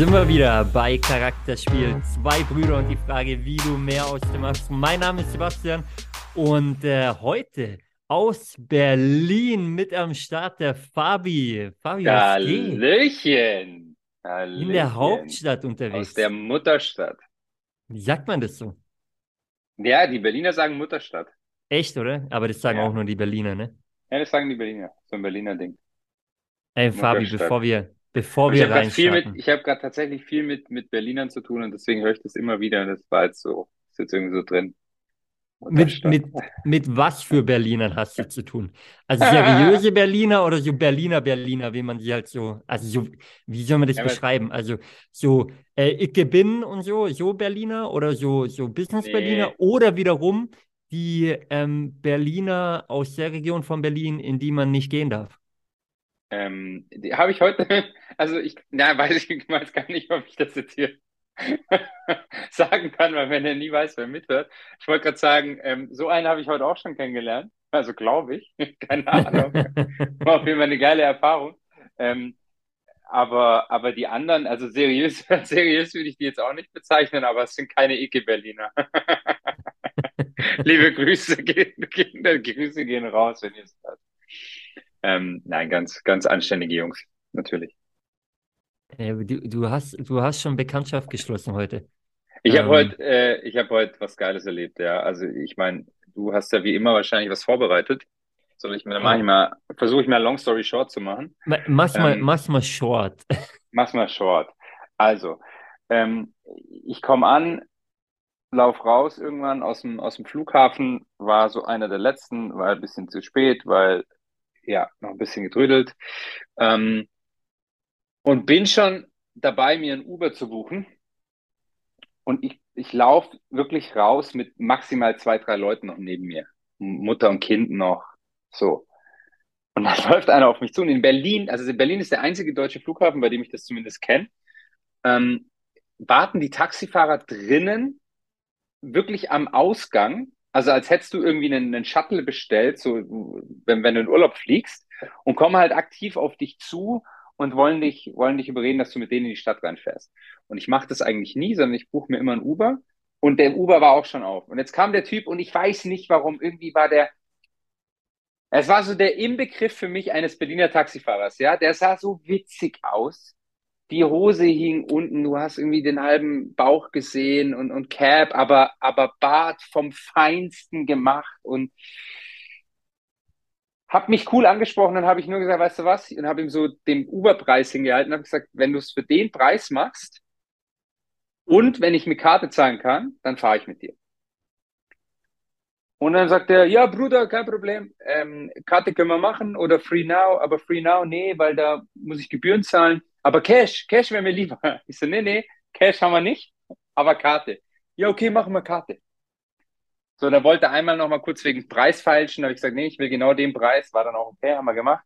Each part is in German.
Sind wir wieder bei Charakterspiel. Zwei Brüder und die Frage, wie du mehr aus dem machst. Mein Name ist Sebastian und äh, heute aus Berlin mit am Start der Fabi. Fabi? Hallöchen. Hallöchen. In der Hauptstadt unterwegs. Aus der Mutterstadt. Wie sagt man das so? Ja, die Berliner sagen Mutterstadt. Echt, oder? Aber das sagen Ja. auch nur die Berliner, ne? Ja, das sagen die Berliner. So ein Berliner Ding. Ey, Fabi, bevor wir, bevor wir reinstarten. ich habe gerade tatsächlich viel mit, mit Berlinern zu tun und deswegen höre ich das immer wieder und das war jetzt so, ist jetzt irgendwie so drin. Mit, mit, mit was für Berlinern hast du zu tun? Also seriöse Berliner oder so Berliner Berliner, wie man die halt so, also so, wie soll man das Ja, beschreiben? Also so, äh, ich bin und so, so Berliner oder so, so Business Nee. Berliner oder wiederum die ähm, Berliner aus der Region von Berlin, in die man nicht gehen darf. Ähm, die habe ich heute, also ich, na, weiß ich weiß gar nicht, ob ich das jetzt hier sagen kann, weil wenn er nie weiß, wer mithört. Ich wollte gerade sagen, ähm, so einen habe ich heute auch schon kennengelernt. Also glaube ich. Keine Ahnung. War auf jeden Fall eine geile Erfahrung. Ähm, aber, aber die anderen, also seriös, seriös würde ich die jetzt auch nicht bezeichnen, aber es sind keine Icke-Berliner. Liebe Grüße, gehen, gehen, Grüße gehen raus, wenn ihr es hört. Ähm, nein, ganz, ganz anständige Jungs, natürlich. Äh, du, du hast, du hast schon Bekanntschaft geschlossen heute. Ich habe Ähm. heute, äh, ich habe heute was Geiles erlebt, ja. Also ich meine, du hast ja wie immer wahrscheinlich was vorbereitet. Soll ich mir, dann ich mal, versuche ich mal Long Story Short zu machen. Ma- Mach's mal, Ähm. mach's mal short. Mach's mal short. Also, ähm, ich komme an, lauf raus irgendwann aus dem, aus dem Flughafen, war so einer der letzten, war ein bisschen zu spät, weil, ja, noch ein bisschen getrödelt. Ähm, und bin schon dabei, mir ein Uber zu buchen. Und ich, ich laufe wirklich raus mit maximal zwei, drei Leuten noch neben mir. Mutter und Kind noch. So. Und da läuft einer auf mich zu. Und in Berlin, also Berlin ist der einzige deutsche Flughafen, bei dem ich das zumindest kenne, ähm, warten die Taxifahrer drinnen wirklich am Ausgang. Also als hättest du irgendwie einen, einen Shuttle bestellt, so wenn, wenn du in Urlaub fliegst, und kommen halt aktiv auf dich zu und wollen dich, wollen dich überreden, dass du mit denen in die Stadt reinfährst. Und ich mache das eigentlich nie, sondern ich buche mir immer ein Uber. Und der Uber war auch schon auf. Und jetzt kam der Typ und ich weiß nicht warum. Irgendwie war der, es war so der Inbegriff für mich eines Berliner Taxifahrers, ja. Der sah so witzig aus. Die Hose hing unten, du hast irgendwie den halben Bauch gesehen und, und Cap, aber, aber Bart vom Feinsten gemacht und hab mich cool angesprochen, dann habe ich nur gesagt, weißt du was, und habe ihm so den Uber-Preis hingehalten, habe gesagt, wenn du es für den Preis machst und wenn ich mit Karte zahlen kann, dann fahre ich mit dir. Und dann sagt er, ja, Bruder, kein Problem. Ähm, Karte können wir machen oder Free Now, aber Free Now, nee, weil da muss ich Gebühren zahlen. Aber Cash, Cash wäre mir lieber. Ich so, nee, nee, Cash haben wir nicht, aber Karte. Ja, okay, machen wir Karte. So, da wollte er einmal noch mal kurz wegen Preis feilschen. Da habe ich gesagt, nee, ich will genau den Preis. War dann auch okay, haben wir gemacht.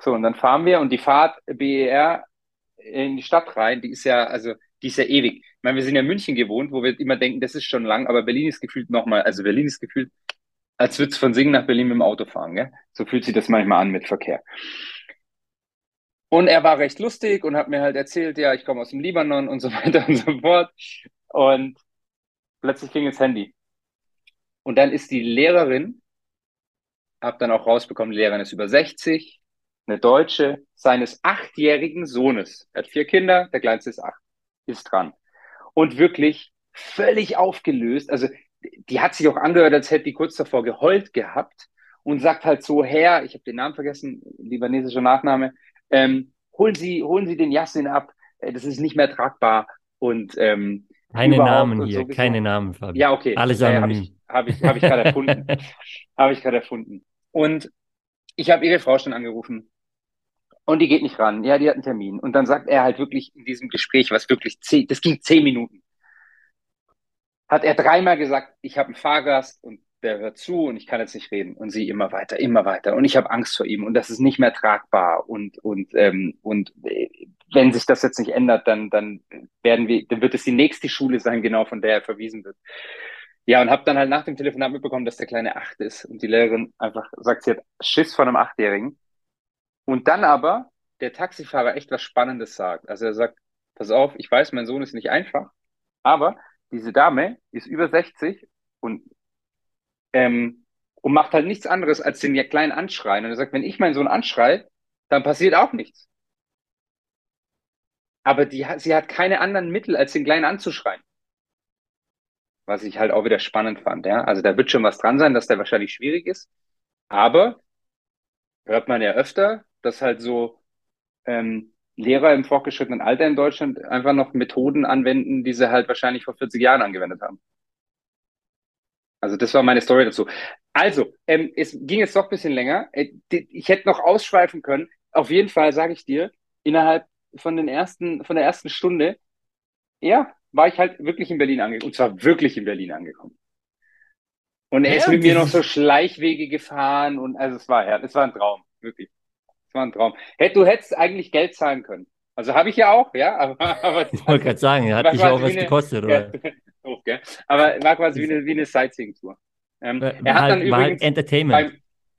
So, und dann fahren wir und die Fahrt BER in die Stadt rein, die ist ja, also, die ist ja ewig. Ich meine, wir sind ja in München gewohnt, wo wir immer denken, das ist schon lang, aber Berlin ist gefühlt nochmal, also Berlin ist gefühlt, als würdest du von Singen nach Berlin mit dem Auto fahren, gell? So fühlt sich das manchmal an mit Verkehr. Und er war recht lustig und hat mir halt erzählt, ja, ich komme aus dem Libanon und so weiter und so fort. Und plötzlich ging das Handy. Und dann ist die Lehrerin, hab dann auch rausbekommen, die Lehrerin ist über 60, eine Deutsche, seines achtjährigen Sohnes. Er hat vier Kinder, der kleinste ist acht, ist dran. Und wirklich völlig aufgelöst. Also die hat sich auch angehört, als hätte die kurz davor geheult gehabt und sagt halt so, Herr, ich habe den Namen vergessen, libanesischer Nachname, ähm, holen Sie, holen Sie den Yassin ab, äh, das ist nicht mehr tragbar und ähm, Keine Namen hier, sowieso. keine Namen, Fabi. Ja, okay. Alles ja, habe ich, hab ich, hab ich gerade erfunden. habe ich gerade erfunden. Und ich habe ihre Frau schon angerufen. Und die geht nicht ran. Ja, die hat einen Termin. Und dann sagt er halt wirklich in diesem Gespräch, was wirklich zehn, das ging zehn Minuten, hat er dreimal gesagt, ich habe einen Fahrgast und der hört zu und ich kann jetzt nicht reden. Und sie immer weiter, immer weiter. Und ich habe Angst vor ihm und das ist nicht mehr tragbar. Und, und, ähm, und äh, wenn sich das jetzt nicht ändert, dann, dann werden wir, dann wird es die nächste Schule sein, genau von der er verwiesen wird. Ja, und habe dann halt nach dem Telefonat mitbekommen, dass der kleine acht ist und die Lehrerin einfach sagt, sie hat Schiss von einem Achtjährigen. Und dann aber der Taxifahrer echt was Spannendes sagt. Also er sagt, pass auf, ich weiß, mein Sohn ist nicht einfach, aber diese Dame ist über 60 und, ähm, und macht halt nichts anderes, als den Kleinen anschreien. Und er sagt, wenn ich meinen Sohn anschreie, dann passiert auch nichts. Aber die, sie hat keine anderen Mittel, als den Kleinen anzuschreien. Was ich halt auch wieder spannend fand, ja. Also da wird schon was dran sein, dass der wahrscheinlich schwierig ist. Aber hört man ja öfter, dass halt so ähm, Lehrer im fortgeschrittenen Alter in Deutschland einfach noch Methoden anwenden, die sie halt wahrscheinlich vor 40 Jahren angewendet haben. Also das war meine Story dazu. Also, ähm, es ging jetzt doch ein bisschen länger. Äh, ich hätte noch ausschweifen können. Auf jeden Fall sage ich dir, innerhalb von den ersten, von der ersten Stunde, ja, war ich halt wirklich in Berlin angekommen. Und zwar wirklich in Berlin angekommen. Und er ja, ist mit mir noch so Schleichwege gefahren und also es war ja, es war ein Traum, wirklich. Es war ein Traum. Hätt, du hättest eigentlich Geld zahlen können. Also habe ich ja auch, ja. Aber, aber ich wollte gerade sagen, hat dich auch was eine, gekostet, oder? Ja, gell? Aber war quasi wie eine, wie eine Sightseeing-Tour. Ähm, er hat halt, dann übrigens halt Entertainment. Beim,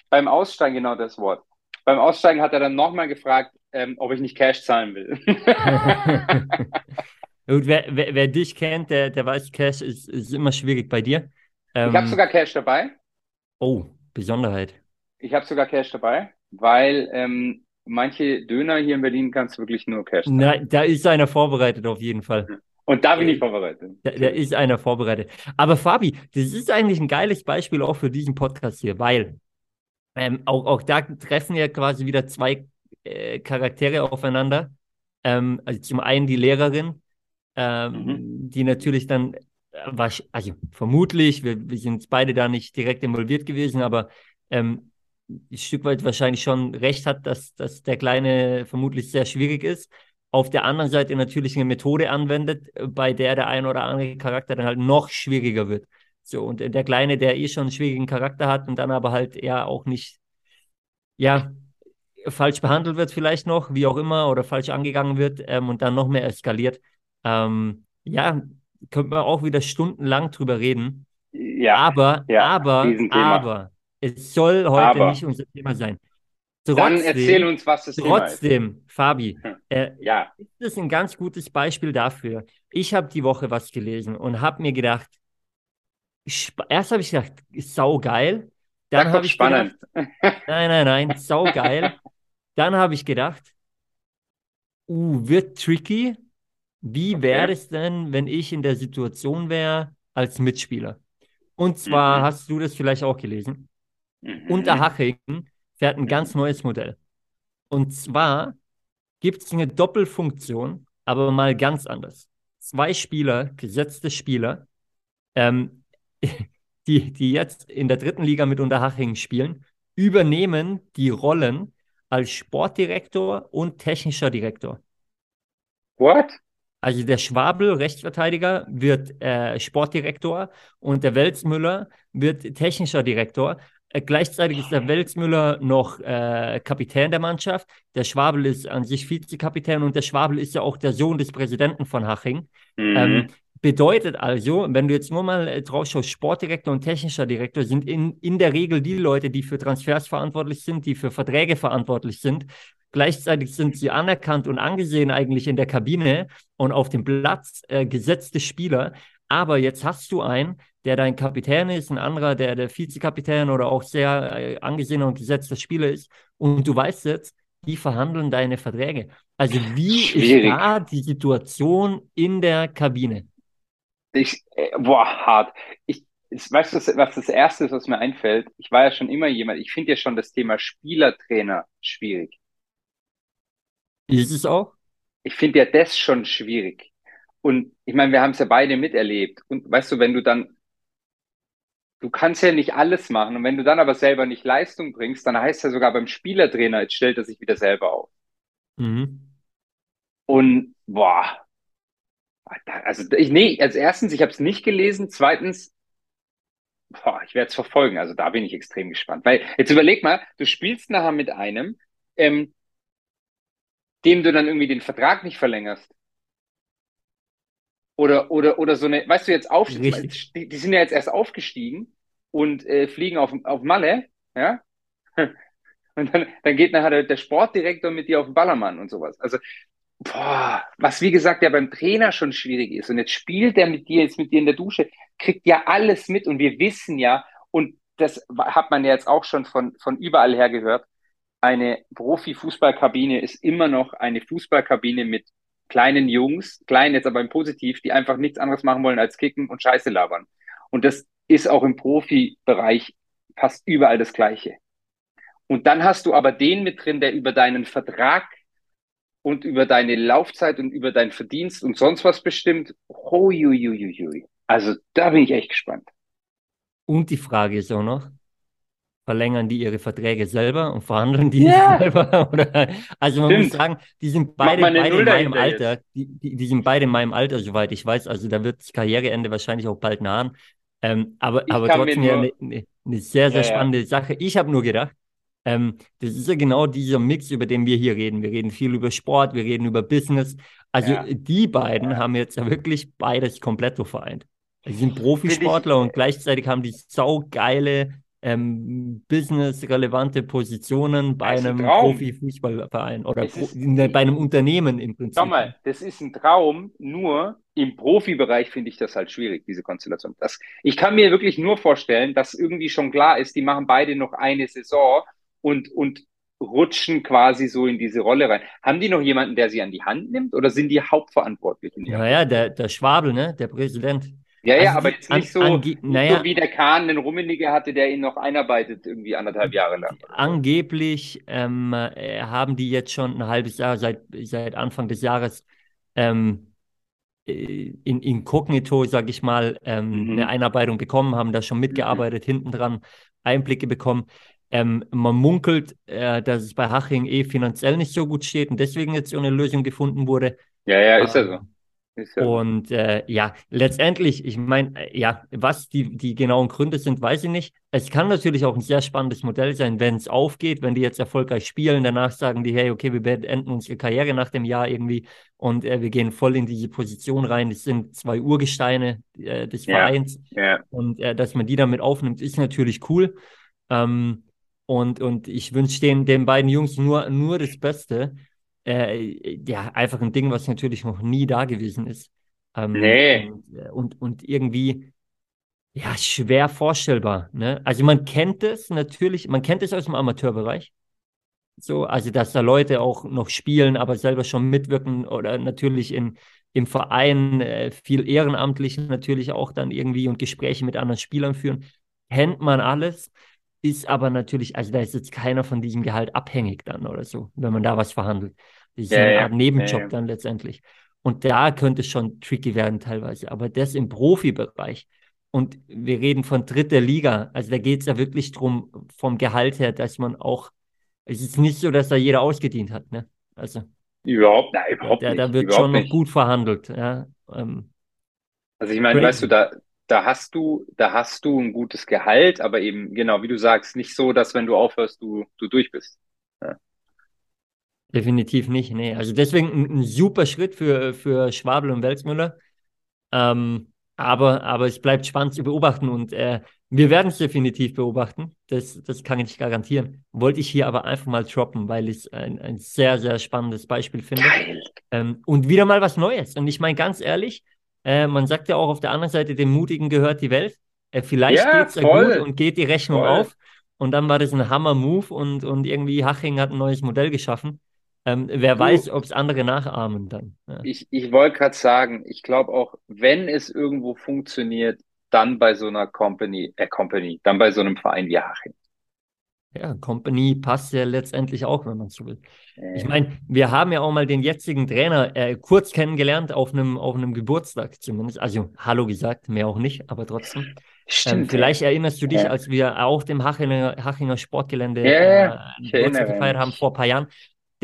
beim Aussteigen, genau das Wort. Beim Aussteigen hat er dann nochmal gefragt, ähm, ob ich nicht Cash zahlen will. Gut, wer, wer, wer, dich kennt, der, der weiß, Cash ist, ist immer schwierig bei dir. Ähm, ich habe sogar Cash dabei. Oh, Besonderheit. Ich habe sogar Cash dabei, weil ähm, manche Döner hier in Berlin kannst du wirklich nur Cash. Nein, da ist einer vorbereitet auf jeden Fall. Und da bin ich vorbereitet. Da, da, ist einer vorbereitet. Aber Fabi, das ist eigentlich ein geiles Beispiel auch für diesen Podcast hier, weil ähm, auch, auch da treffen ja quasi wieder zwei äh, Charaktere aufeinander. Ähm, also zum einen die Lehrerin, ähm, mhm. die natürlich dann, äh, also vermutlich, wir, wir sind beide da nicht direkt involviert gewesen, aber ähm, ein Stück weit wahrscheinlich schon recht hat, dass, dass der Kleine vermutlich sehr schwierig ist. Auf der anderen Seite natürlich eine Methode anwendet, bei der der ein oder andere Charakter dann halt noch schwieriger wird. So, und der Kleine, der eh schon einen schwierigen Charakter hat und dann aber halt eher auch nicht, ja, falsch behandelt wird vielleicht noch, wie auch immer, oder falsch angegangen wird ähm, und dann noch mehr eskaliert. Ähm, ja, könnte man auch wieder stundenlang drüber reden. Ja, aber, ja, aber, aber, es soll heute aber. nicht unser Thema sein. Trotzdem, Dann erzähl uns, was das Trotzdem, Thema ist. Fabi, hm. Äh, ja. ist das ein ganz gutes Beispiel dafür. Ich habe die Woche was gelesen und habe mir gedacht, erst habe ich gedacht, sau geil. Dann habe ich spannend. gedacht, nein, nein, nein, sau geil. Dann habe ich gedacht, uh, wird tricky. Wie okay. wäre es denn, wenn ich in der Situation wäre als Mitspieler? Und zwar mhm. hast du das vielleicht auch gelesen. Mhm. Unterhaching fährt ein ganz neues Modell. Und zwar gibt es eine Doppelfunktion, aber mal ganz anders. Zwei Spieler, gesetzte Spieler, ähm, die, die jetzt in der dritten Liga mit Unterhaching spielen, übernehmen die Rollen als Sportdirektor und technischer Direktor. What? Also der Schwabel, Rechtsverteidiger, wird äh, Sportdirektor und der Welzmüller wird technischer Direktor. Äh, gleichzeitig ist der Welzmüller noch äh, Kapitän der Mannschaft. Der Schwabel ist an sich Vizekapitän und der Schwabel ist ja auch der Sohn des Präsidenten von Haching. Mhm. Ähm, Bedeutet also, wenn du jetzt nur mal äh, drauf schaust, Sportdirektor und technischer Direktor sind in, in der Regel die Leute, die für Transfers verantwortlich sind, die für Verträge verantwortlich sind. Gleichzeitig sind sie anerkannt und angesehen eigentlich in der Kabine und auf dem Platz äh, gesetzte Spieler. Aber jetzt hast du einen, der dein Kapitän ist, ein anderer, der der Vizekapitän oder auch sehr äh, angesehener und gesetzter Spieler ist. Und du weißt jetzt, die verhandeln deine Verträge. Also wie Schwierig. ist da die Situation in der Kabine? Ich, äh, boah, hart. Ich, weißt du, was das Erste ist, was mir einfällt? Ich war ja schon immer jemand, ich finde ja schon das Thema Spielertrainer schwierig. Ist es auch? Ich finde ja das schon schwierig. Und ich meine, wir haben es ja beide miterlebt. Und weißt du, wenn du dann, du kannst ja nicht alles machen. Und wenn du dann aber selber nicht Leistung bringst, dann heißt ja sogar beim Spielertrainer, jetzt stellt er sich wieder selber auf. Mhm. Und boah, also ich, nee, als erstens, ich habe es nicht gelesen. Zweitens, boah, ich werde es verfolgen. Also da bin ich extrem gespannt. Weil jetzt überleg mal, du spielst nachher mit einem, ähm, dem du dann irgendwie den Vertrag nicht verlängerst. Oder, oder, oder so eine, weißt du, jetzt auf, die, die, sind ja jetzt erst aufgestiegen und äh, fliegen auf, auf Malle, ja. Und dann, dann geht nachher der, der Sportdirektor mit dir auf den Ballermann und sowas. Also boah, was wie gesagt ja beim Trainer schon schwierig ist. Und jetzt spielt er mit dir, jetzt mit dir in der Dusche, kriegt ja alles mit. Und wir wissen ja, und das hat man ja jetzt auch schon von, von überall her gehört, eine Profi-Fußballkabine ist immer noch eine Fußballkabine mit kleinen Jungs, klein jetzt aber im Positiv, die einfach nichts anderes machen wollen als kicken und Scheiße labern. Und das ist auch im Profibereich fast überall das Gleiche. Und dann hast du aber den mit drin, der über deinen Vertrag und über deine Laufzeit und über deinen Verdienst und sonst was bestimmt. Hui, Also da bin ich echt gespannt. Und die Frage ist auch noch, verlängern die ihre Verträge selber und verhandeln die ja. selber? Oder, also man Stimmt. muss sagen, die sind beide, beide in meinem Alter, die, die, die, sind beide in meinem Alter, soweit ich weiß. Also da wird das Karriereende wahrscheinlich auch bald nahen. Ähm, aber, aber trotzdem ja eine, eine, sehr, sehr ja, spannende ja. Sache. Ich habe nur gedacht, ähm, das ist ja genau dieser Mix, über den wir hier reden. Wir reden viel über Sport, wir reden über Business. Also ja. die beiden haben jetzt ja wirklich beides komplett so vereint. Sie sind Profisportler und gleichzeitig haben die saugeile ähm, business-relevante Positionen bei einem Profifußballverein oder pro, ne, bei einem Unternehmen im Prinzip. Schau mal, das ist ein Traum, nur im Profibereich finde ich das halt schwierig, diese Konstellation. Das, ich kann mir wirklich nur vorstellen, dass irgendwie schon klar ist, die machen beide noch eine Saison und, und rutschen quasi so in diese Rolle rein. Haben die noch jemanden, der sie an die Hand nimmt oder sind die Hauptverantwortlichen? Naja, der, der Schwabel, ne? der Präsident. Ja, ja, also aber jetzt nicht, so, nicht naja, so wie der Kahn den Rummenigge hatte, der ihn noch einarbeitet, irgendwie anderthalb Jahre lang. Angeblich ähm, äh, haben die jetzt schon ein halbes Jahr, seit, seit Anfang des Jahres, ähm, äh, in inkognito, sag ich mal, ähm, mhm. eine Einarbeitung bekommen, haben da schon mitgearbeitet, mhm. hinten dran Einblicke bekommen. Ähm, man munkelt, äh, dass es bei Haching eh finanziell nicht so gut steht und deswegen jetzt so eine Lösung gefunden wurde. Ja, ja, ist ja so. Ja und äh, ja, letztendlich, ich meine, äh, ja, was die, die genauen Gründe sind, weiß ich nicht. Es kann natürlich auch ein sehr spannendes Modell sein, wenn es aufgeht, wenn die jetzt erfolgreich spielen, danach sagen die, hey, okay, wir beenden unsere Karriere nach dem Jahr irgendwie und äh, wir gehen voll in diese Position rein. Das sind zwei Urgesteine äh, des Vereins. Ja, ja. Und äh, dass man die damit aufnimmt, ist natürlich cool. Ähm, und, und ich wünsche den, den beiden Jungs nur, nur das Beste äh, ja, einfach ein Ding, was natürlich noch nie da gewesen ist. Ähm, nee. Und, äh, und, und, irgendwie, ja, schwer vorstellbar. Ne? Also man kennt es natürlich, man kennt es aus dem Amateurbereich. So, also dass da Leute auch noch spielen, aber selber schon mitwirken oder natürlich in, im Verein äh, viel ehrenamtlich natürlich auch dann irgendwie und Gespräche mit anderen Spielern führen. Kennt man alles ist aber natürlich, also da ist jetzt keiner von diesem Gehalt abhängig dann oder so, wenn man da was verhandelt. Das ist ja, eine Art Nebenjob ja, dann letztendlich. Und da könnte es schon tricky werden teilweise. Aber das im Profibereich. Und wir reden von dritter Liga. Also da geht es ja wirklich darum, vom Gehalt her, dass man auch, es ist nicht so, dass da jeder ausgedient hat. Ne? Also, überhaupt, nein, überhaupt da, nicht. Da wird schon nicht. noch gut verhandelt. Ja? Ähm, also ich meine, weißt du, da, da hast du, da hast du ein gutes Gehalt, aber eben, genau, wie du sagst, nicht so, dass wenn du aufhörst, du, du durch bist. Ja. Definitiv nicht, nee. Also deswegen ein, ein, super Schritt für, für Schwabel und Welzmüller. Ähm, aber, aber es bleibt spannend zu beobachten und äh, wir werden es definitiv beobachten. Das, das kann ich garantieren. Wollte ich hier aber einfach mal droppen, weil ich es ein, ein sehr, sehr spannendes Beispiel finde. Ähm, und wieder mal was Neues. Und ich meine ganz ehrlich, äh, man sagt ja auch auf der anderen Seite, dem Mutigen gehört die Welt. Äh, vielleicht ja, geht es ja gut und geht die Rechnung voll. auf. Und dann war das ein Hammer-Move und, und irgendwie Haching hat ein neues Modell geschaffen. Ähm, wer du, weiß, ob es andere nachahmen dann. Ja. Ich, ich wollte gerade sagen, ich glaube auch, wenn es irgendwo funktioniert, dann bei so einer Company, äh, Company, dann bei so einem Verein wie Haching. Ja, Company passt ja letztendlich auch, wenn man so will. Äh. Ich meine, wir haben ja auch mal den jetzigen Trainer äh, kurz kennengelernt auf einem auf einem Geburtstag zumindest. Also Hallo gesagt, mehr auch nicht, aber trotzdem. Stimmt. Ähm, vielleicht erinnerst du dich, ja. als wir auf dem Hachinger, Hachinger Sportgelände ja, äh, Geburtstag gefeiert haben vor ein paar Jahren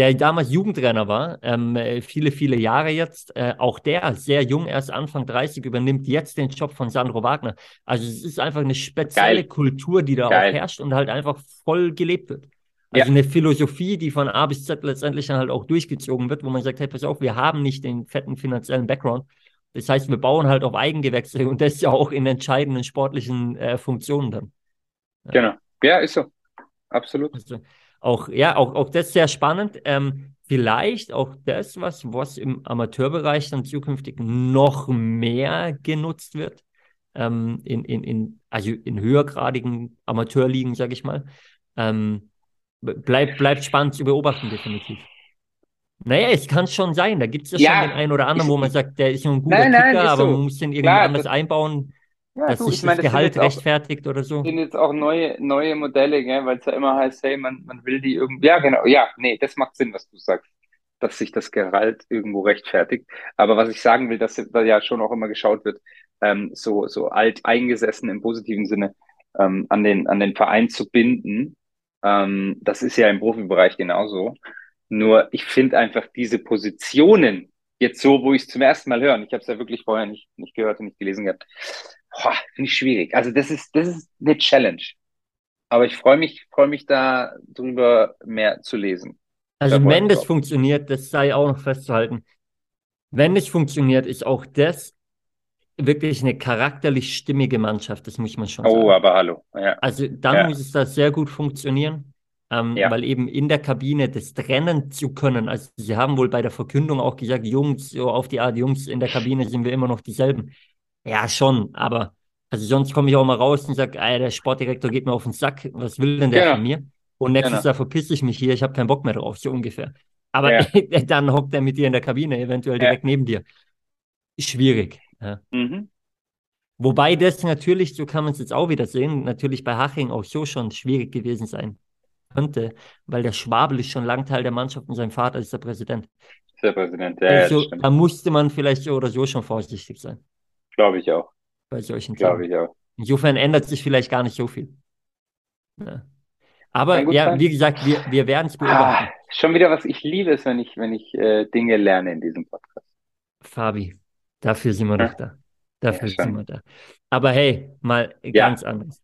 der damals Jugendtrainer war, ähm, viele, viele Jahre jetzt, äh, auch der, sehr jung, erst Anfang 30, übernimmt jetzt den Job von Sandro Wagner. Also es ist einfach eine spezielle Geil. Kultur, die da Geil. auch herrscht und halt einfach voll gelebt wird. Also ja. eine Philosophie, die von A bis Z letztendlich dann halt auch durchgezogen wird, wo man sagt, hey, pass auf, wir haben nicht den fetten finanziellen Background. Das heißt, wir bauen halt auf Eigengewächse und das ja auch in entscheidenden sportlichen äh, Funktionen dann. Ja. Genau. Ja, ist so. Absolut. Also, auch, ja, auch, auch das sehr spannend. Ähm, vielleicht auch das, was, was im Amateurbereich dann zukünftig noch mehr genutzt wird. Ähm, in, in, in, also in höhergradigen Amateurligen, sage ich mal. Ähm, bleibt, bleibt spannend zu beobachten, definitiv. Naja, es kann schon sein. Da gibt es ja, ja, schon den einen oder anderen, wo man sagt, der ist ein guter nein, nein, Kicker, aber so. man muss den irgendwie Klar, anders einbauen, ja, dass du, sich das meine, Gehalt rechtfertigt auch, oder so. sind jetzt auch neue, neue Modelle, weil es ja immer heißt, hey, man, man will die irgendwie. Ja, genau. Ja, nee, das macht Sinn, was du sagst, dass sich das Gehalt irgendwo rechtfertigt. Aber was ich sagen will, dass da ja schon auch immer geschaut wird, ähm, so, so alt eingesessen im positiven Sinne ähm, an, den, an den Verein zu binden. Ähm, das ist ja im Profibereich genauso. Nur ich finde einfach diese Positionen, jetzt so, wo ich es zum ersten Mal höre, ich habe es ja wirklich vorher nicht, nicht gehört und nicht gelesen gehabt, finde ich schwierig. Also das ist, das ist eine Challenge. Aber ich freue mich, freue mich da drüber mehr zu lesen. Also da wenn das funktioniert, das sei auch noch festzuhalten. Wenn es funktioniert, ist auch das wirklich eine charakterlich stimmige Mannschaft, das muss man schon oh, sagen. Oh, aber hallo. Ja. Also dann ja. muss es da sehr gut funktionieren ähm, ja. weil eben in der Kabine das trennen zu können. Also sie haben wohl bei der Verkündung auch gesagt, Jungs, so auf die Art, Jungs, in der Kabine sind wir immer noch dieselben. Ja, schon, aber also sonst komme ich auch mal raus und sage, der Sportdirektor geht mir auf den Sack, was will denn der genau. von mir? Und nächstes genau. Jahr verpisse ich mich hier, ich habe keinen Bock mehr drauf, so ungefähr. Aber ja. dann hockt er mit dir in der Kabine, eventuell direkt ja. neben dir. Schwierig. Ja. Mhm. Wobei das natürlich, so kann man es jetzt auch wieder sehen, natürlich bei Haching auch so schon schwierig gewesen sein könnte, weil der Schwabel ist schon lang Teil der Mannschaft und sein Vater ist der Präsident. Der Präsident, ja. Also, ja da musste man vielleicht so oder so schon vorsichtig sein. Glaube ich auch. Bei solchen Glaube ich auch. Insofern ändert sich vielleicht gar nicht so viel. Ja. Aber ja, sein. wie gesagt, wir, wir werden es beobachten. Ah, schon wieder was ich liebe es, wenn ich, wenn ich äh, Dinge lerne in diesem Podcast. Fabi, dafür sind wir ja. doch da. Dafür ja, sind wir da. Aber hey, mal ganz anderes.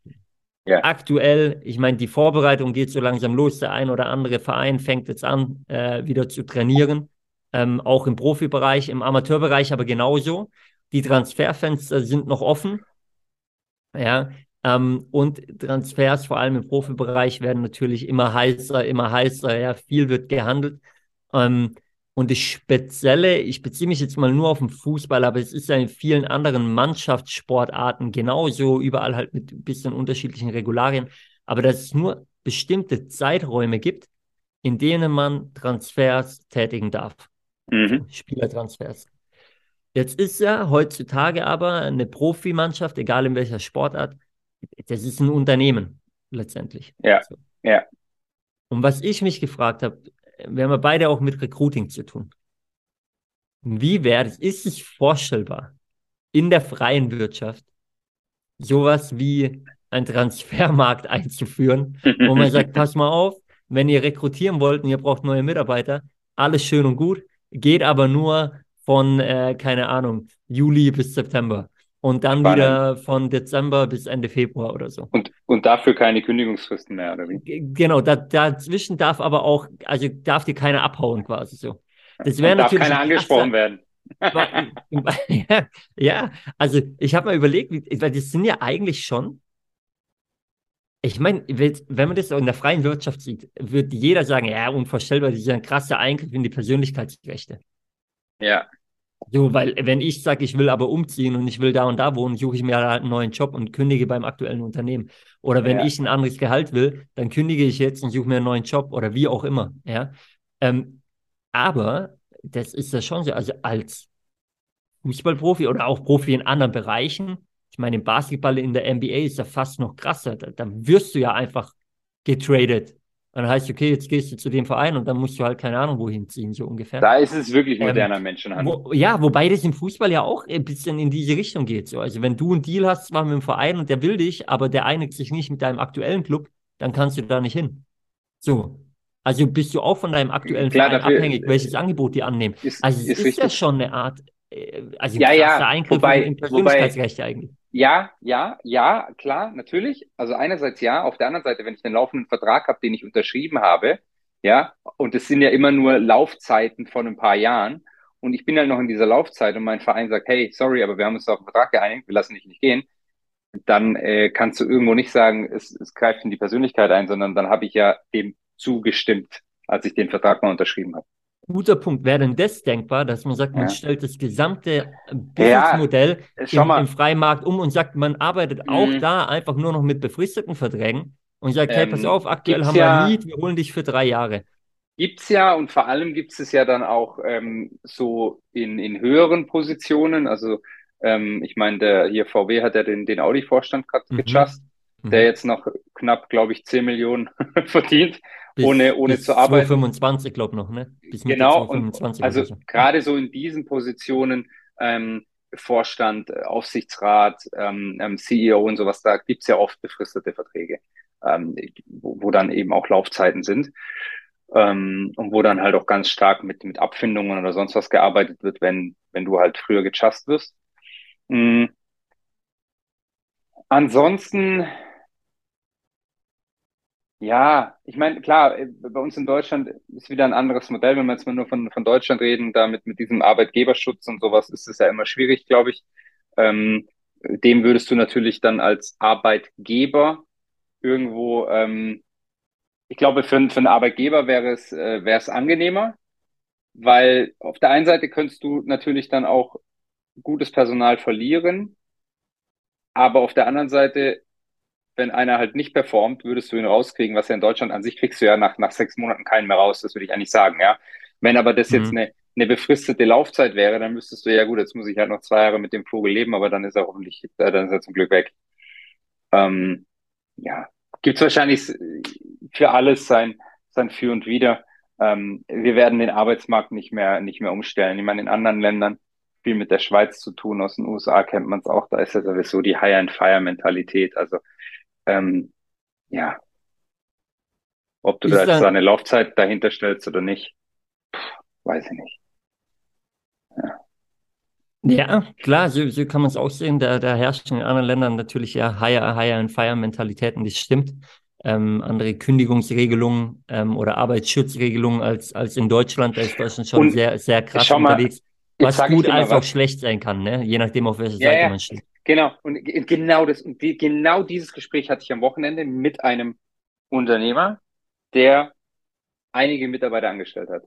Ja. Aktuell, ich meine, die Vorbereitung geht so langsam los. Der ein oder andere Verein fängt jetzt an, äh, wieder zu trainieren. Ähm, auch im Profibereich, im Amateurbereich aber genauso. Die Transferfenster sind noch offen. Ja, ähm, und Transfers, vor allem im Profibereich, werden natürlich immer heißer, immer heißer. Ja, viel wird gehandelt. Ähm, und das Spezielle, ich beziehe mich jetzt mal nur auf den Fußball, aber es ist ja in vielen anderen Mannschaftssportarten genauso, überall halt mit ein bisschen unterschiedlichen Regularien, aber dass es nur bestimmte Zeiträume gibt, in denen man Transfers tätigen darf. Mhm. Spielertransfers. Jetzt ist ja heutzutage aber eine Profimannschaft, egal in welcher Sportart, das ist ein Unternehmen letztendlich. Ja, so. ja. Und was ich mich gefragt habe, wir haben ja beide auch mit Recruiting zu tun. Wie wäre es, ist es vorstellbar, in der freien Wirtschaft sowas wie einen Transfermarkt einzuführen, wo man sagt, pass mal auf, wenn ihr rekrutieren wollt und ihr braucht neue Mitarbeiter, alles schön und gut, geht aber nur von, äh, keine Ahnung, Juli bis September und dann Spannend. wieder von Dezember bis Ende Februar oder so. Und, und dafür keine Kündigungsfristen mehr, oder wie? Genau, da, dazwischen darf aber auch, also darf dir keiner abhauen quasi so. Das wäre natürlich. Darf keiner angesprochen werden. ja, also ich habe mal überlegt, weil das sind ja eigentlich schon, ich meine, wenn man das in der freien Wirtschaft sieht, wird jeder sagen, ja, unvorstellbar, das ist ein krasser Eingriff in die Persönlichkeitsrechte. Ja. So, weil wenn ich sage, ich will aber umziehen und ich will da und da wohnen, suche ich mir halt einen neuen Job und kündige beim aktuellen Unternehmen. Oder wenn ja. ich ein anderes Gehalt will, dann kündige ich jetzt und suche mir einen neuen Job oder wie auch immer. Ja. Ähm, aber das ist ja schon so, also als Fußballprofi oder auch Profi in anderen Bereichen, ich meine, im Basketball in der NBA ist ja fast noch krasser. Da, da wirst du ja einfach getradet dann heißt, okay, jetzt gehst du zu dem Verein und dann musst du halt keine Ahnung wohin ziehen, so ungefähr. Da ist es wirklich ähm, moderner ähm, Menschenhandel. Wo, ja, wobei das im Fußball ja auch ein bisschen in diese Richtung geht. So. Also wenn du einen Deal hast, zwar mit dem Verein und der will dich, aber der einigt sich nicht mit deinem aktuellen Club, dann kannst du da nicht hin. So. Also bist du auch von deinem aktuellen Klar, Verein abhängig, welches Angebot die annehmen. Ist, also es ist, ist ja schon eine Art, äh, also ja, ja, Eingriff wobei, in Persönlichkeitsrechte wobei, eigentlich. Ja, ja, ja, klar, natürlich. Also einerseits ja, auf der anderen Seite, wenn ich einen laufenden Vertrag habe, den ich unterschrieben habe, ja, und es sind ja immer nur Laufzeiten von ein paar Jahren und ich bin halt noch in dieser Laufzeit und mein Verein sagt, hey, sorry, aber wir haben uns auf den Vertrag geeinigt, wir lassen dich nicht gehen, dann äh, kannst du irgendwo nicht sagen, es, es greift in die Persönlichkeit ein, sondern dann habe ich ja dem zugestimmt, als ich den Vertrag mal unterschrieben habe. Guter Punkt. Wäre denn das denkbar, dass man sagt, man ja. stellt das gesamte Businessmodell ja, im, im freien Markt um und sagt, man arbeitet mhm. auch da einfach nur noch mit befristeten Verträgen und sagt, ähm, hey, pass ähm, auf, aktuell haben wir ein Lied, wir holen dich für drei Jahre. Gibt's ja und vor allem gibt es ja dann auch ähm, so in, in höheren Positionen. Also ähm, ich meine, der hier VW hat ja den, den Audi-Vorstand gerade mhm. gejust, mhm. der jetzt noch knapp, glaube ich, 10 Millionen verdient, bis, ohne, ohne bis zu arbeiten. 25, glaube noch, ne? Bis genau, 25 also so. gerade so in diesen Positionen, ähm, Vorstand, Aufsichtsrat, ähm, ähm CEO und sowas, da gibt's ja oft befristete Verträge, ähm, wo, wo dann eben auch Laufzeiten sind ähm, und wo dann halt auch ganz stark mit, mit Abfindungen oder sonst was gearbeitet wird, wenn, wenn du halt früher gechast wirst. Mhm. Ansonsten, ja, ich meine, klar, äh, bei uns in Deutschland ist wieder ein anderes Modell, wenn wir jetzt mal nur von, von Deutschland reden, da mit, mit diesem Arbeitgeberschutz und sowas ist es ja immer schwierig, glaube ich. Ähm, dem würdest du natürlich dann als Arbeitgeber irgendwo ähm, ich glaube, für, für einen Arbeitgeber wäre es, äh, wäre es angenehmer, weil auf der einen Seite könntest du natürlich dann auch gutes Personal verlieren, aber auf der anderen Seite, wenn einer halt nicht performt, würdest du ihn rauskriegen, was ja in Deutschland an sich kriegst du ja nach, nach sechs Monaten keinen mehr raus, das würde ich eigentlich sagen, ja. Wenn aber das mhm. jetzt eine, eine befristete Laufzeit wäre, dann müsstest du ja gut, jetzt muss ich halt noch zwei Jahre mit dem Vogel leben, aber dann ist er hoffentlich, äh, dann ist er zum Glück weg. Ähm, ja, gibt es wahrscheinlich für alles sein, sein Für und Wider. Ähm, wir werden den Arbeitsmarkt nicht mehr, nicht mehr umstellen. Ich meine, in anderen Ländern viel mit der Schweiz zu tun. Aus den USA kennt man es auch. Da ist ja sowieso die Hire-and-Fire-Mentalität. Also, ähm, ja. Ob du ist da jetzt eine Laufzeit dahinter stellst oder nicht, weiß ich nicht. Ja. Ja, klar, so, so kann man es auch sehen. Da, da herrschen in anderen Ländern natürlich ja Hire, Hire and Fire Mentalitäten, das stimmt. Ähm, andere Kündigungsregelungen ähm, oder Arbeitsschutzregelungen als, als in Deutschland. Da ist Deutschland schon Und sehr, sehr krass mal, unterwegs. Was gut als auch schlecht sein kann, ne? je nachdem, auf welcher ja, Seite man steht. Genau, und genau das, und die, genau dieses Gespräch hatte ich am Wochenende mit einem Unternehmer, der einige Mitarbeiter angestellt hat.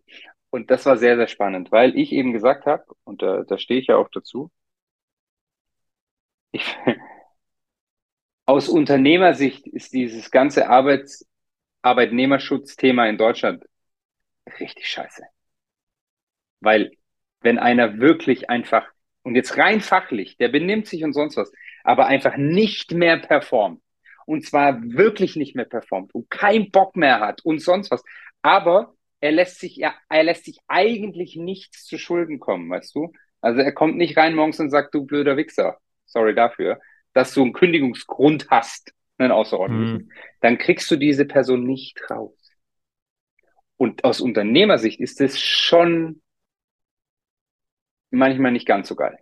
Und das war sehr, sehr spannend, weil ich eben gesagt habe, und da, da stehe ich ja auch dazu, ich, aus Unternehmersicht ist dieses ganze Arbeits, Arbeitnehmerschutzthema in Deutschland richtig scheiße. Weil wenn einer wirklich einfach, und jetzt rein fachlich, der benimmt sich und sonst was, aber einfach nicht mehr performt, und zwar wirklich nicht mehr performt und keinen Bock mehr hat und sonst was, aber er lässt sich, er, er lässt sich eigentlich nichts zu Schulden kommen, weißt du? Also er kommt nicht rein morgens und sagt, du blöder Wichser, sorry dafür, dass du einen Kündigungsgrund hast, einen außerordentlichen. Mhm. Dann kriegst du diese Person nicht raus. Und aus Unternehmersicht ist es schon manchmal nicht ganz so geil.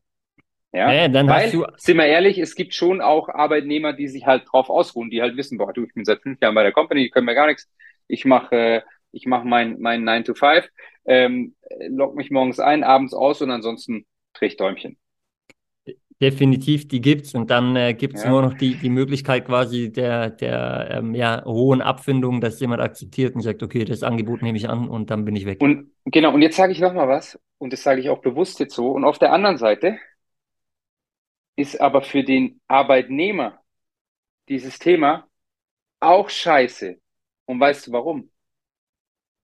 Ja, ja dann Weil, du... sind wir ehrlich, es gibt schon auch Arbeitnehmer, die sich halt drauf ausruhen, die halt wissen, boah, du, ich bin seit fünf Jahren bei der Company, die können mir gar nichts. Ich mache äh, ich mache mein, mein 9 to 5, ähm, log mich morgens ein, abends aus und ansonsten drehe ich Däumchen. Definitiv, die gibt's und dann äh, gibt's ja. nur noch die, die Möglichkeit quasi der, der ähm, ja, hohen Abfindung, dass jemand akzeptiert und sagt, okay, das Angebot nehme ich an und dann bin ich weg. Und genau, und jetzt sage ich nochmal was, und das sage ich auch bewusst jetzt so. Und auf der anderen Seite ist aber für den Arbeitnehmer dieses Thema auch scheiße. Und weißt du warum?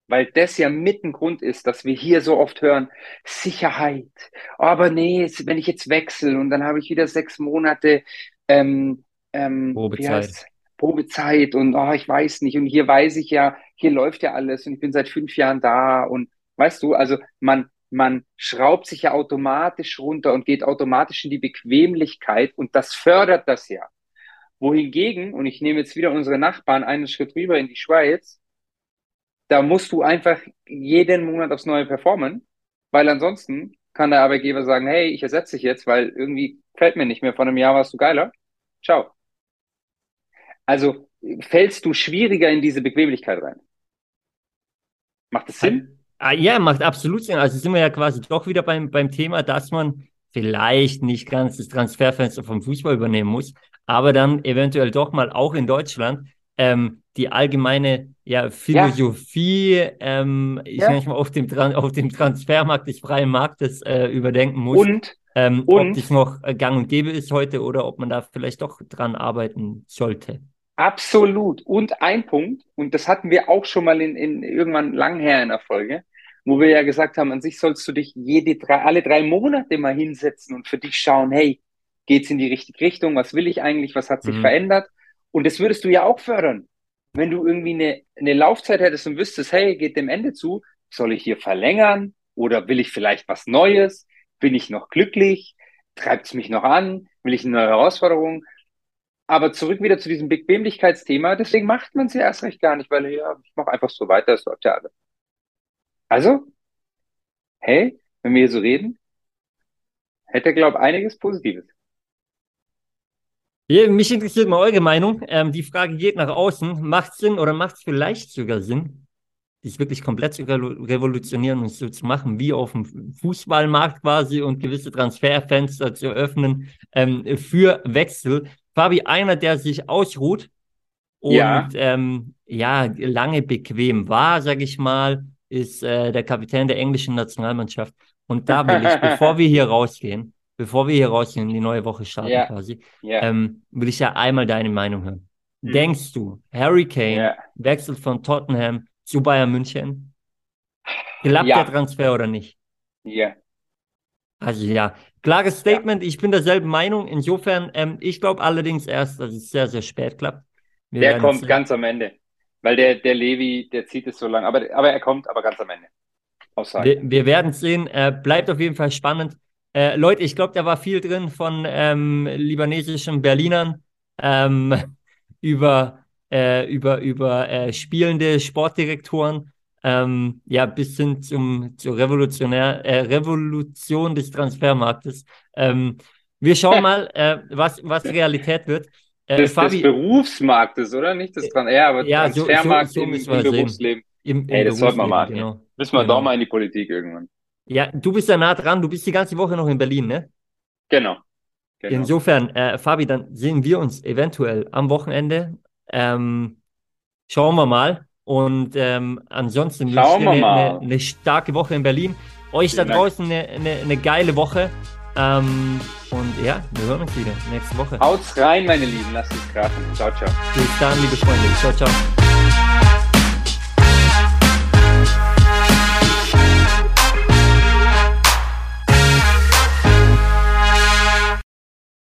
Weil das ja mit ein Grund ist, dass wir hier so oft hören, Sicherheit. Aber nee, wenn ich jetzt wechsle und dann habe ich wieder sechs Monate ähm, ähm, Probezeit. Probezeit und oh, ich weiß nicht. Und hier weiß ich ja, hier läuft ja alles und ich bin seit fünf Jahren da und weißt du, also man, man schraubt sich ja automatisch runter und geht automatisch in die Bequemlichkeit und das fördert das ja. Wohingegen, und ich nehme jetzt wieder unsere Nachbarn einen Schritt rüber in die Schweiz, da musst du einfach jeden Monat aufs Neue performen, weil ansonsten kann der Arbeitgeber sagen, hey, ich ersetze dich jetzt, weil irgendwie fällt mir nicht mehr, von einem Jahr warst du geiler. Ciao. Also fällst du schwieriger in diese Bequemlichkeit rein. Macht das Sinn? Ah, ja, macht absolut Sinn. Also sind wir ja quasi doch wieder beim, beim Thema, dass man vielleicht nicht ganz das Transferfenster vom Fußball übernehmen muss, aber dann eventuell doch mal auch in Deutschland ähm, die allgemeine ja, Philosophie, ja. Ähm, ich ja. manchmal auf dem, auf dem Transfermarkt des freien Marktes äh, überdenken muss. Und, ähm, und ob das noch gang und gäbe ist heute oder ob man da vielleicht doch dran arbeiten sollte. Absolut. Und ein Punkt, und das hatten wir auch schon mal in, in irgendwann lang her in der Folge, wo wir ja gesagt haben, an sich sollst du dich jede drei, alle drei Monate mal hinsetzen und für dich schauen, hey, geht's in die richtige Richtung? Was will ich eigentlich? Was hat sich mhm. verändert? Und das würdest du ja auch fördern. Wenn du irgendwie eine, eine Laufzeit hättest und wüsstest, hey, geht dem Ende zu, soll ich hier verlängern? Oder will ich vielleicht was Neues? Bin ich noch glücklich? Treibt es mich noch an? Will ich eine neue Herausforderung? Aber zurück wieder zu diesem Bequemlichkeitsthema. Deswegen macht man es ja erst recht gar nicht, weil ja, ich mache einfach so weiter, es läuft ja alles. Also, hey, wenn wir hier so reden, hätte, glaube ich, einiges Positives. Mich interessiert mal eure Meinung. Ähm, die Frage geht nach außen. Macht Sinn oder macht es vielleicht sogar Sinn, sich wirklich komplett zu revolutionieren und so zu machen, wie auf dem Fußballmarkt quasi und gewisse Transferfenster zu öffnen ähm, für Wechsel? Fabi, einer, der sich ausruht und ja, ähm, ja lange bequem war, sage ich mal, ist äh, der Kapitän der englischen Nationalmannschaft. Und da will ich, bevor wir hier rausgehen, bevor wir hier rausgehen, die neue Woche starten ja, quasi, ja. Ähm, will ich ja einmal deine Meinung hören. Mhm. Denkst du, Harry Kane ja. wechselt von Tottenham zu Bayern München? Klappt der Transfer oder nicht? Ja. Also ja, klares Statement. Ich bin derselben Meinung. Insofern, ähm, ich glaube allerdings erst, dass es sehr, sehr spät klappt. Wir der kommt sehen. ganz am Ende. Weil der, der Levi, der zieht es so lange. Aber, aber er kommt aber ganz am Ende. Wir, wir werden sehen. Äh, bleibt auf jeden Fall spannend. Äh, Leute, ich glaube, da war viel drin von ähm, libanesischen Berlinern ähm, über, äh, über, über äh, spielende Sportdirektoren ähm, ja, bis hin zum, zur Revolutionär, äh, Revolution des Transfermarktes. Ähm, wir schauen mal, äh, was, was Realität wird. Äh, des, Fabi, des Berufsmarktes, oder? Nicht des Trans ja, aber ja, Transfermarkt so, so, so im, im Berufsleben. Im, im hey, das sollten wir mal. Genau. Müssen wir genau. doch mal in die Politik irgendwann. Ja, du bist ja nah dran. Du bist die ganze Woche noch in Berlin, ne? Genau. genau. Insofern, äh, Fabi, dann sehen wir uns eventuell am Wochenende. Ähm, schauen wir mal. Und ähm, ansonsten wünsche ich eine, eine, eine, starke Woche in Berlin. Euch Vielen da draußen eine, eine, eine, geile Woche. Ähm, und ja, wir hören uns wieder nächste Woche. Haut's rein, meine Lieben. Lasst es krachen. Ciao, ciao. Bis dann, liebe Freunde. Ciao, ciao.